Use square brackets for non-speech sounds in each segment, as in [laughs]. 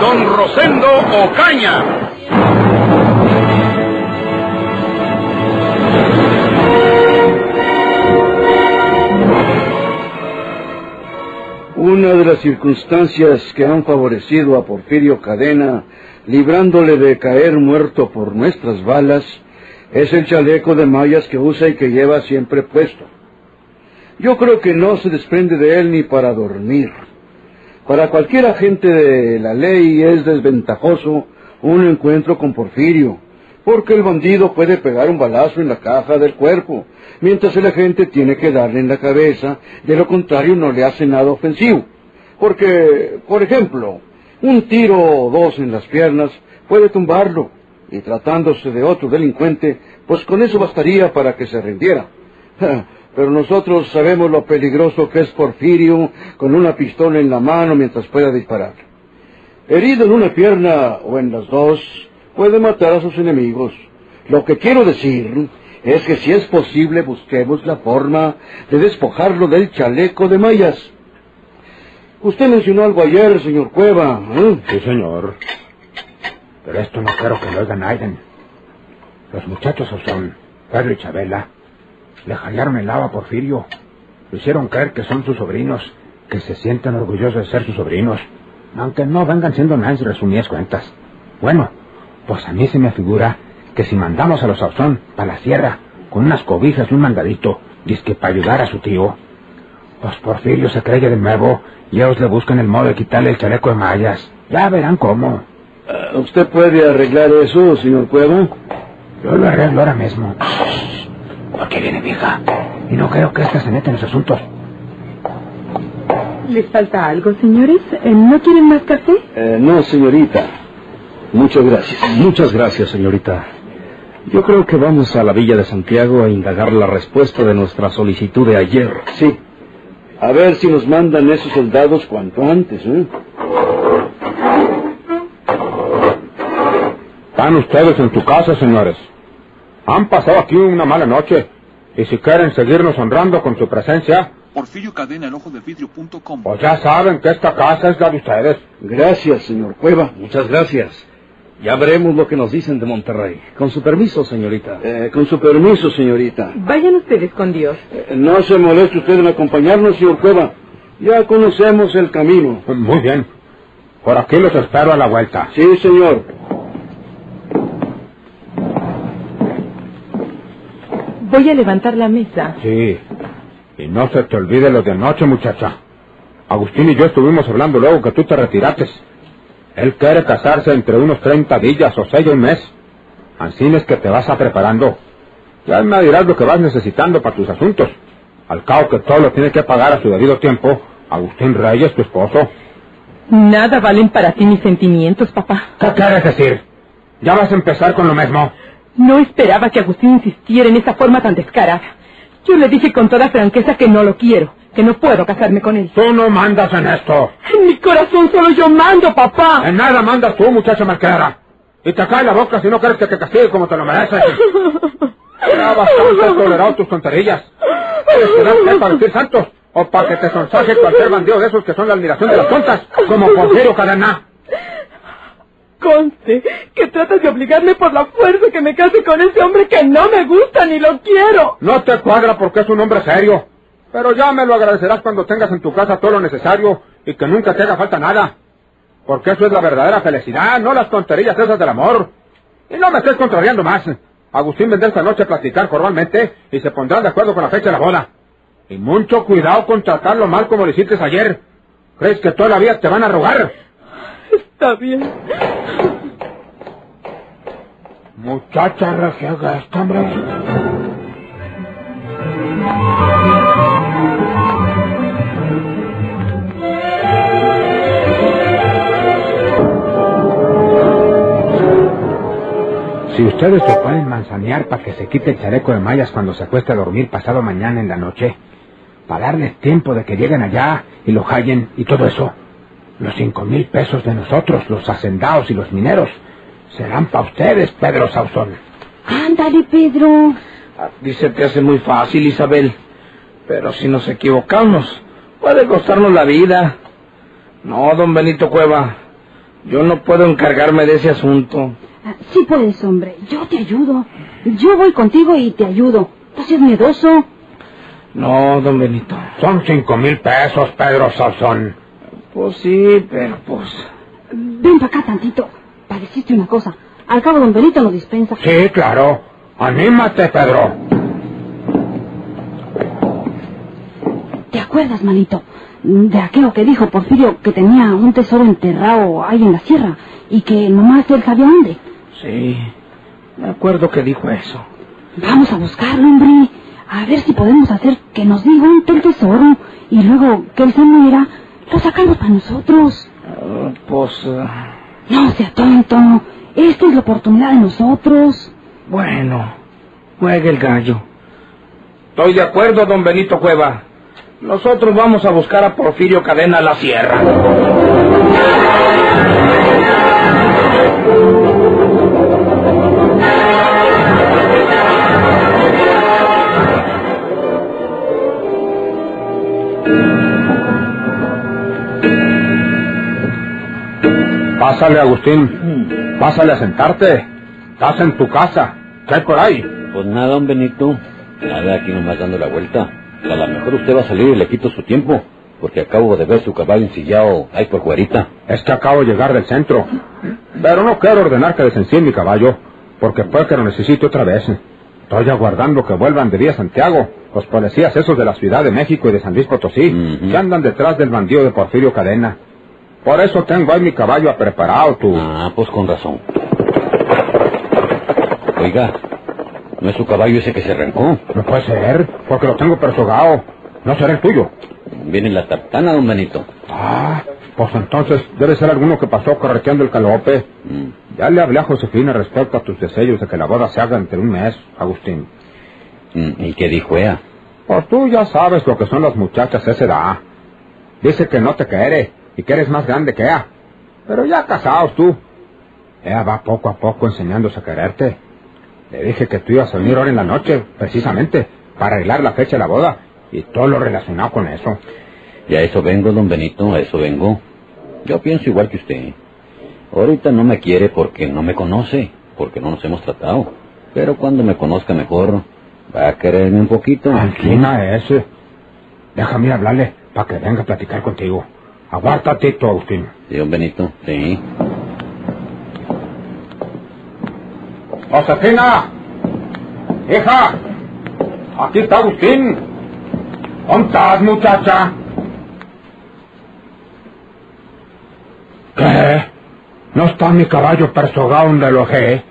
Don Rosendo Ocaña. Una de las circunstancias que han favorecido a Porfirio Cadena, librándole de caer muerto por nuestras balas, es el chaleco de mallas que usa y que lleva siempre puesto. Yo creo que no se desprende de él ni para dormir. Para cualquier agente de la ley es desventajoso un encuentro con Porfirio, porque el bandido puede pegar un balazo en la caja del cuerpo, mientras el agente tiene que darle en la cabeza, de lo contrario no le hace nada ofensivo. Porque, por ejemplo, un tiro o dos en las piernas puede tumbarlo, y tratándose de otro delincuente, pues con eso bastaría para que se rindiera. [laughs] Pero nosotros sabemos lo peligroso que es Porfirio con una pistola en la mano mientras pueda disparar. Herido en una pierna o en las dos, puede matar a sus enemigos. Lo que quiero decir es que si es posible busquemos la forma de despojarlo del chaleco de mallas. Usted mencionó algo ayer, señor Cueva. ¿eh? Sí, señor. Pero esto no quiero que lo oiga Aiden. Los muchachos son Pedro y Chabela. Le jallaron el lava a Porfirio. Le hicieron creer que son sus sobrinos, que se sienten orgullosos de ser sus sobrinos, aunque no vengan siendo nadie resumidas cuentas. Bueno, pues a mí se me figura que si mandamos a los Sauzón para la sierra con unas cobijas y un mandadito, que para ayudar a su tío, pues Porfirio se cree de nuevo y ellos le buscan el modo de quitarle el chaleco de mallas. Ya verán cómo. Uh, ¿Usted puede arreglar eso, señor Cuevo? Yo lo arreglo ahora mismo. Porque viene vieja. Y no creo que ésta se meta en los asuntos. ¿Les falta algo, señores? Eh, ¿No quieren más café? Eh, no, señorita. Muchas gracias. Muchas gracias, señorita. Yo creo que vamos a la Villa de Santiago a indagar la respuesta de nuestra solicitud de ayer. Sí. A ver si nos mandan esos soldados cuanto antes, ¿eh? Están ustedes en tu casa, señores. Han pasado aquí una mala noche. Y si quieren seguirnos honrando con su presencia... Porfirio Cadena, el ojo de vidrio.com. Pues ya saben que esta casa es la de ustedes. Gracias, señor Cueva. Muchas gracias. Ya veremos lo que nos dicen de Monterrey. Con su permiso, señorita. Eh, con su permiso, señorita. Vayan ustedes con Dios. Eh, no se moleste usted en acompañarnos, señor Cueva. Ya conocemos el camino. Muy bien. Por aquí los espero a la vuelta. Sí, señor. Voy a levantar la mesa. Sí. Y no se te olvide lo de anoche, muchacha. Agustín y yo estuvimos hablando luego que tú te retiraste. Él quiere casarse entre unos 30 días o seis un mes. Así es que te vas a preparando. Ya me dirás lo que vas necesitando para tus asuntos. Al cabo que todo lo tiene que pagar a su debido tiempo, Agustín Reyes, tu esposo. Nada valen para ti mis sentimientos, papá. ¿Qué quieres decir? ¿Ya vas a empezar con lo mismo? No esperaba que Agustín insistiera en esa forma tan descarada. Yo le dije con toda franqueza que no lo quiero, que no puedo casarme con él. Tú no mandas en esto. En mi corazón solo yo mando, papá. En nada mandas tú, muchacha marquera. Y te cae la boca si no quieres que te castigue como te lo mereces. Ya bastante tolerado tus tonterías. ¿Quieres quedarte para decir santos? ¿O para que te sonsaje cualquier bandido de esos que son la admiración de las tontas? Como Porfirio Cadena. Conste que tratas de obligarme por la fuerza que me case con ese hombre que no me gusta ni lo quiero. No te cuadra porque es un hombre serio. Pero ya me lo agradecerás cuando tengas en tu casa todo lo necesario y que nunca te haga falta nada. Porque eso es la verdadera felicidad, no las tonterías esas del amor. Y no me estés contrariando más. Agustín vendrá esta noche a platicar formalmente y se pondrán de acuerdo con la fecha de la boda. Y mucho cuidado con tratarlo mal como lo hiciste ayer. ¿Crees que todavía te van a rogar? Está bien. Muchacha regiega esta, hombre. Si ustedes lo pueden manzanear para que se quite el chaleco de mallas cuando se acueste a dormir pasado mañana en la noche, para darles tiempo de que lleguen allá y lo hallen y todo eso, los cinco mil pesos de nosotros, los hacendados y los mineros, serán para ustedes, Pedro Sauzón. Ándale, Pedro. A ti se te hace muy fácil, Isabel. Pero si nos equivocamos, puede costarnos la vida. No, don Benito Cueva, yo no puedo encargarme de ese asunto. Ah, Sí puedes, hombre. Yo te ayudo. Yo voy contigo y te ayudo. No seas miedoso. No, don Benito. Son cinco mil pesos, Pedro Sauzón. Pues sí, pero pues... Ven para acá tantito. Para decirte una cosa. Al cabo, don Benito lo dispensa. Sí, claro. Anímate, Pedro. ¿Te acuerdas, manito? De aquello que dijo Porfirio que tenía un tesoro enterrado ahí en la sierra y que nomás él sabía dónde. Sí, me acuerdo que dijo eso. Vamos a buscarlo, hombre. A ver si podemos hacer que nos diga dónde está el tesoro. Y luego que él se muera, lo sacamos para nosotros. Ah, pues... ah, No sea tonto. Esta es la oportunidad de nosotros. bueno, juegue el gallo. Estoy de acuerdo, don Benito Cueva. Nosotros vamos a buscar a Porfirio Cadena a la sierra. Pásale, Agustín. Pásale a sentarte. Estás en tu casa. ¿Qué hay por ahí? Pues nada, don Benito. Nada, aquí nomás dando la vuelta. A lo mejor usted va a salir y le quito su tiempo. Porque acabo de ver su caballo ensillado ahí por fuerita. Es que acabo de llegar del centro. Pero no quiero ordenar que desencien mi caballo, porque puede que lo necesite otra vez. Estoy aguardando que vuelvan de vía Santiago los policías esos de la Ciudad de México y de San Luis Potosí, que andan detrás del bandido de Porfirio Cadena. Por eso tengo ahí mi caballo preparado, tú. Ah, pues con razón. Oiga, ¿no es su caballo ese que se arrancó? No puede ser, porque lo tengo persogado. No será el tuyo. Viene la tartana, don Benito. Ah, pues entonces debe ser alguno que pasó correteando el calope. Mm, Ya le hablé a Josefina respecto a tus deseos de que la boda se haga entre un mes, Agustín. mm, ¿Y qué dijo ella? Pues tú ya sabes lo que son las muchachas esa edad. Dice que no te quiere y que eres más grande que ella. Pero ya casados tú. Ella va poco a poco enseñándose a quererte. Le dije que tú ibas a venir ahora en la noche, precisamente, para arreglar la fecha de la boda y todo lo relacionado con eso. Y a eso vengo, don Benito, a eso vengo. Yo pienso igual que usted. Ahorita no me quiere porque no me conoce, porque no nos hemos tratado. Pero cuando me conozca mejor, va a quererme un poquito. Tranquila ese. Déjame hablarle para que venga a platicar contigo. Aguántate tú, Agustín. Don Benito, sí. Josefina, hija, aquí está Agustín. ¿Dónde estás, muchacha? ¿Qué? ¿No está mi caballo persogado donde lo dejé?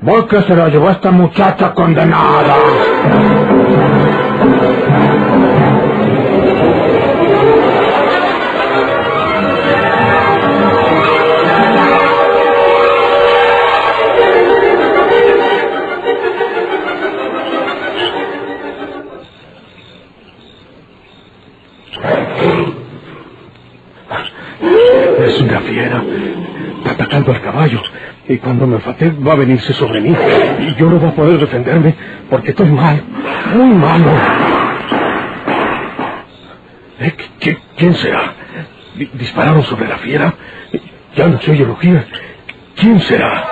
Voy que se lo llevó esta muchacha condenada. Cuando me enfate va a venirse sobre mí. Y yo no voy a poder defenderme porque estoy mal. Muy malo. Eh, ¿qui- ¿Quién será? Di- ¿Dispararon sobre la fiera? Ya no se oye. ¿Quién será?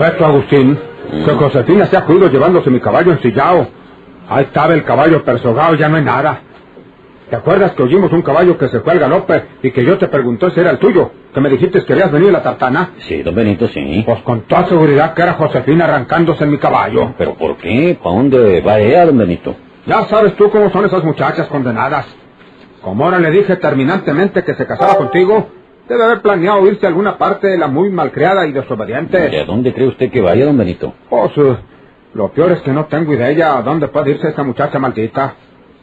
Sospecho, Agustín, que Josefina se ha cuido llevándose mi caballo ensillado. Ahí estaba el caballo persogado, ya no hay nada. ¿Te acuerdas que oímos un caballo que se fue al galope y que yo te pregunté si era el tuyo? Que me dijiste que querías venir a la tartana. Sí, don Benito, sí. Pues con toda seguridad que era Josefina arrancándose en mi caballo. ¿Pero por qué? ¿Para dónde va ella, don Benito? Ya sabes tú cómo son esas muchachas condenadas. Como ahora le dije terminantemente que se casara contigo, debe haber planeado irse a alguna parte de la muy malcriada y desobediente. ¿Y a dónde cree usted que vaya, don Benito? Pues, eh, Lo peor es que no tengo idea a dónde puede irse esta muchacha maldita.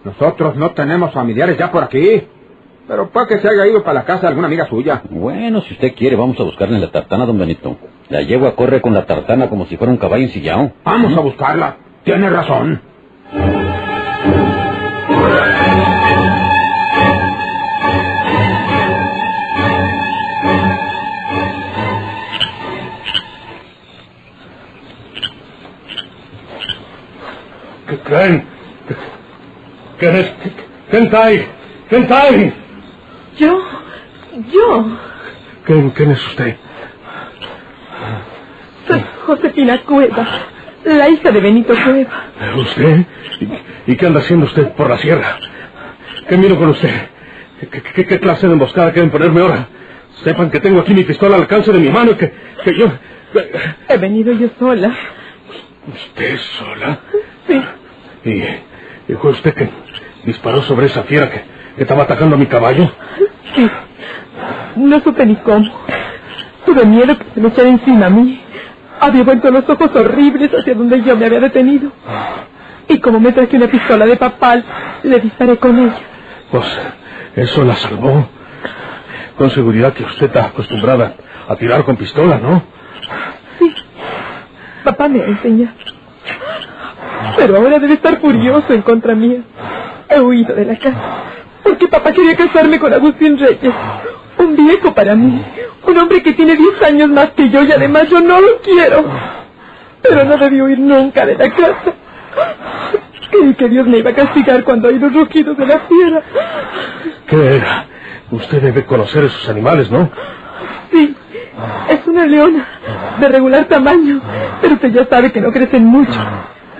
Nosotros no tenemos familiares ya por aquí. Pero puede que se haya ido para la casa de alguna amiga suya. Bueno, si usted quiere, vamos a buscarle en la tartana, don Benito. La yegua corre con la tartana como si fuera un caballo ensillado. Vamos a buscarla. Tiene razón. ¿Quién? ¿Quién es? ¿Quién está ahí? ¿Quién está ahí? ¿Yo? ¿Yo? ¿Quién, quién es usted? Soy Josefina Cueva, la hija de Benito Cueva. ¿Usted? ¿Y, y qué anda haciendo usted por la sierra? ¿Qué miro con usted? ¿Qué, qué- qué clase de emboscada quieren ponerme ahora? Sepan que tengo aquí mi pistola al alcance de mi mano y que, que yo... He venido yo sola. ¿Usted sola? ¿Y, y fue usted que disparó sobre esa fiera que, que estaba atacando a mi caballo? Sí. No supe ni cómo. Tuve miedo que se me echara encima a mí. Había vuelto los ojos horribles hacia donde yo me había detenido. Y como me traje una pistola de papal, le disparé con ella. Pues eso la salvó. Con seguridad que usted está acostumbrada a tirar con pistola, ¿no? Sí. Papá me ha enseñado. Pero ahora debe estar furioso en contra mía. He huido de la casa. Porque papá quería casarme con Agustín Reyes. Un viejo para mí. Un hombre que tiene 10 años más que yo y además yo no lo quiero. Pero no debí huir nunca de la casa. Creí que Dios me iba a castigar cuando oí los rugidos de la fiera. ¿Qué era? Usted debe conocer esos animales, ¿no? Sí, es una leona de regular tamaño, pero usted ya sabe que no crecen mucho.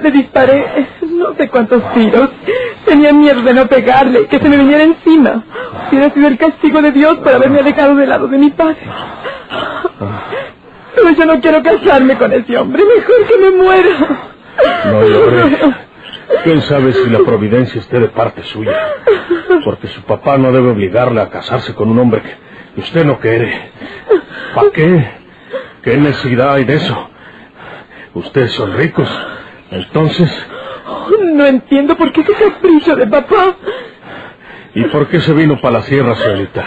Le disparé no sé cuántos tiros. Tenía miedo de no pegarle, que se me viniera encima. Hubiera sido el castigo de Dios por haberme alejado del lado de mi padre. Pero yo no quiero casarme con ese hombre, mejor que me muera. No llore. ¿Quién sabe si la providencia esté de parte suya? Porque su papá no debe obligarle a casarse con un hombre que usted no quiere. ¿Para qué? ¿Qué necesidad hay de eso? Ustedes son ricos. Entonces, No entiendo por qué ese capricho de papá. ¿y por qué se vino para la sierra, señorita?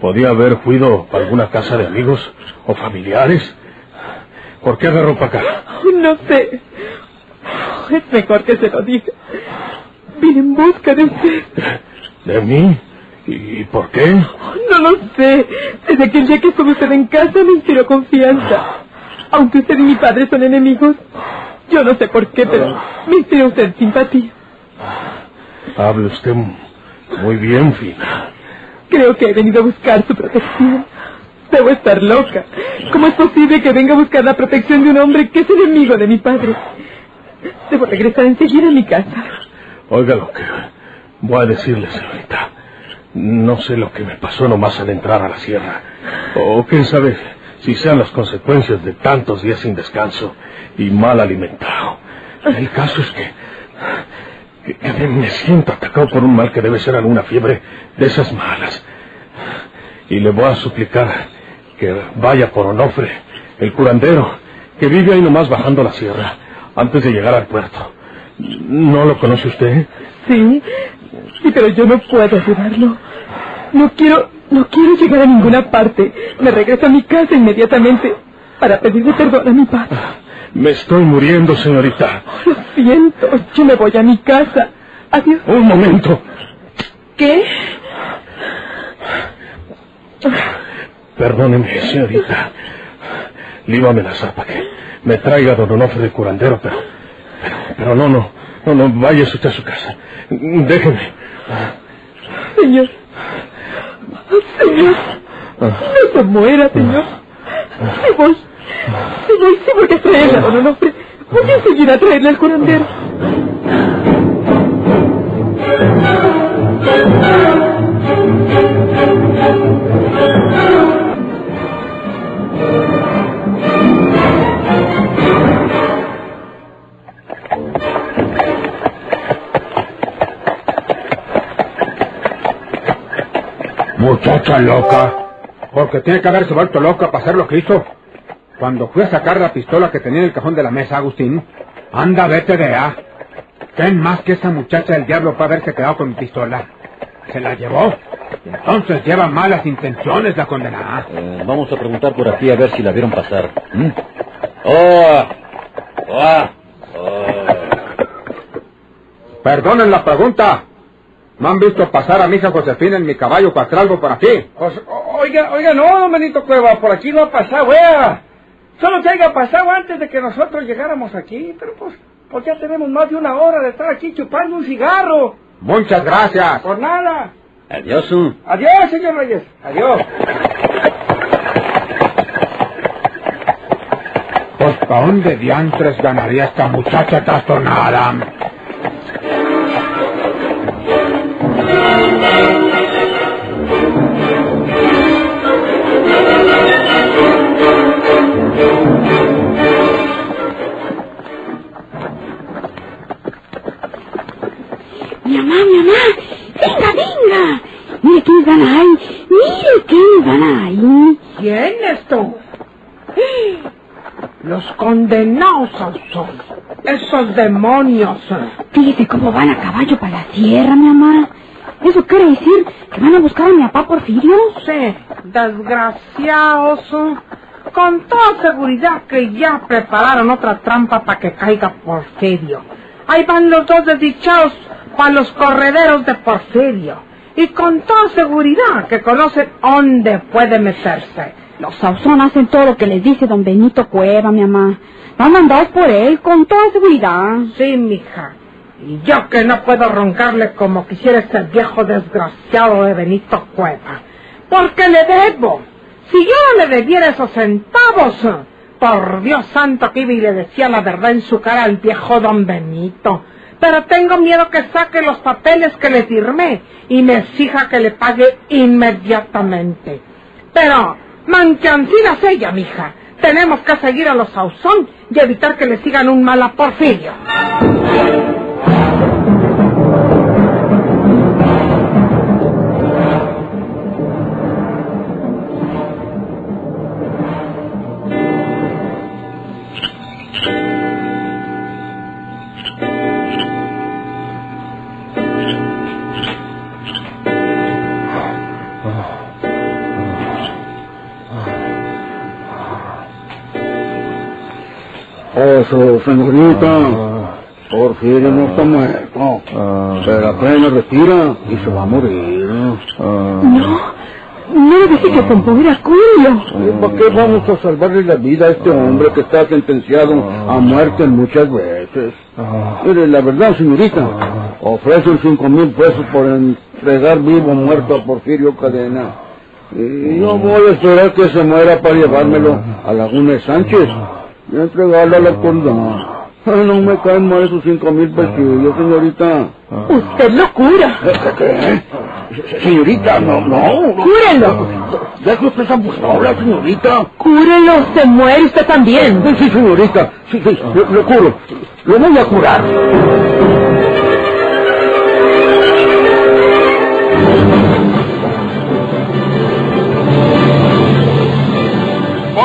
¿Podía haber huido para alguna casa de amigos o familiares? ¿Por qué agarró para acá? No sé. Es mejor que se lo diga. Vine en busca de usted. ¿De mí? ¿Y por qué? No lo sé. Desde aquel día que estuvo usted en casa me inspiró confianza. Aunque usted y mi padre son enemigos, yo no sé por qué, pero me inspiró usted simpatía. Hable usted muy bien, Fina. Creo que he venido a buscar su protección. Debo estar loca. ¿Cómo es posible que venga a buscar la protección de un hombre que es enemigo de mi padre? Debo regresar enseguida a mi casa. Oiga lo que voy a decirle, señorita. No sé lo que me pasó nomás al entrar a la sierra. O quién sabe si sean las consecuencias de tantos días sin descanso y mal alimentado. El caso es que, me siento atacado por un mal que debe ser alguna fiebre de esas malas. Y le voy a suplicar que vaya por Onofre, el curandero, que vive ahí nomás bajando la sierra, antes de llegar al puerto. ¿No lo conoce usted? Sí, sí, pero yo no puedo ayudarlo. No quiero, no quiero llegar a ninguna parte. Me regreso a mi casa inmediatamente para pedirle perdón a mi padre. Me estoy muriendo, señorita. Lo siento, yo me voy a mi casa. Adiós. Un momento. ¿Qué? Perdóneme, señorita. Le iba a amenazar para que me traiga don Onofre de curandero, pero, pero... Pero no, no. No, no, vaya usted a su casa. Déjeme. Señor. Señor. No se muera, señor. Sí voy. Sí voy, sí voy a traerle a don Onofre. Voy a seguir a traerle al curandero. Muchacha loca. Porque tiene que haberse vuelto loca para hacer lo que hizo. Cuando fui a sacar la pistola que tenía en el cajón de la mesa, Agustín, Anda, vete de A. ¿Quién más que esa muchacha del diablo para haberse quedado con mi pistola? Se la llevó. Y entonces lleva malas intenciones la condenada. Eh, vamos a preguntar por aquí a ver si la vieron pasar. ¿Mm? ¡Oh! ¡Oh! ¡Oh! Perdonen la pregunta. ¿No han visto pasar a mi hija Josefina en mi caballo castralgo por aquí? O- oiga, oiga, no, don Benito Cueva, por aquí no ha pasado, wea. Solo que haya pasado antes de que nosotros llegáramos aquí, pero pues, pues ya tenemos más de una hora de estar aquí chupando un cigarro. Muchas gracias. Por nada. Adiós. uh. Adiós, señor Reyes. Adiós. Pues ¿para dónde diantres ganaría esta muchacha trastornada? Los condenados son esos demonios. Fíjese cómo van a caballo para la sierra, mi mamá. ¿Eso quiere decir que van a buscar a mi papá Porfirio? Sí, desgraciados. Con toda seguridad que ya prepararon otra trampa para que caiga Porfirio. Ahí van los dos desdichados para los correderos de Porfirio. Y con toda seguridad que conocen dónde puede meterse. Los Sauzón hacen todo lo que les dice don Benito Cueva, mi mamá. Van mandados por él, con toda seguridad. Sí, mija. Y yo que no puedo roncarle como quisiera ese viejo desgraciado de Benito Cueva. Porque le debo. Si yo no le debiera esos centavos, por Dios santo que iba y le decía la verdad en su cara al viejo don Benito. Pero tengo miedo que saque los papeles que le firmé y me exija que le pague inmediatamente. Pero, manchancidas ella, mija. Tenemos que seguir a los Sauzón y evitar que le sigan un mal a Porfirio. Eso, señorita. Porfirio no está muerto. Pero apenas respira y se va a morir. No, no le dije que compusiera Julio. ¿Y ¿Para qué vamos a salvarle la vida a este hombre que está sentenciado a muerte muchas veces? Mire, la verdad, señorita, ofrecen cinco mil pesos por entregar vivo o muerto a Porfirio Cadena. Y yo voy a esperar que se muera para llevármelo a Laguna de Sánchez y entregarlo a la autoridad. Ay, no me caen mal esos cinco mil pesillos, señorita. Usted lo cura. ¿Qué? ¿Qué? Señorita, no, no. Cúrelo. Deje usted esa burla, señorita. Cúrelo, se muere usted también. Sí, sí, señorita. Sí, sí, lo, lo curo. Lo voy a curar.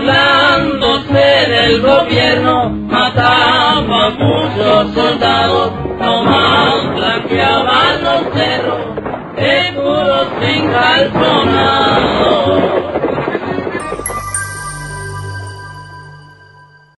Burlándose del gobierno, mataba a muchos soldados, nomás blanqueaban los cerros, de puros sin.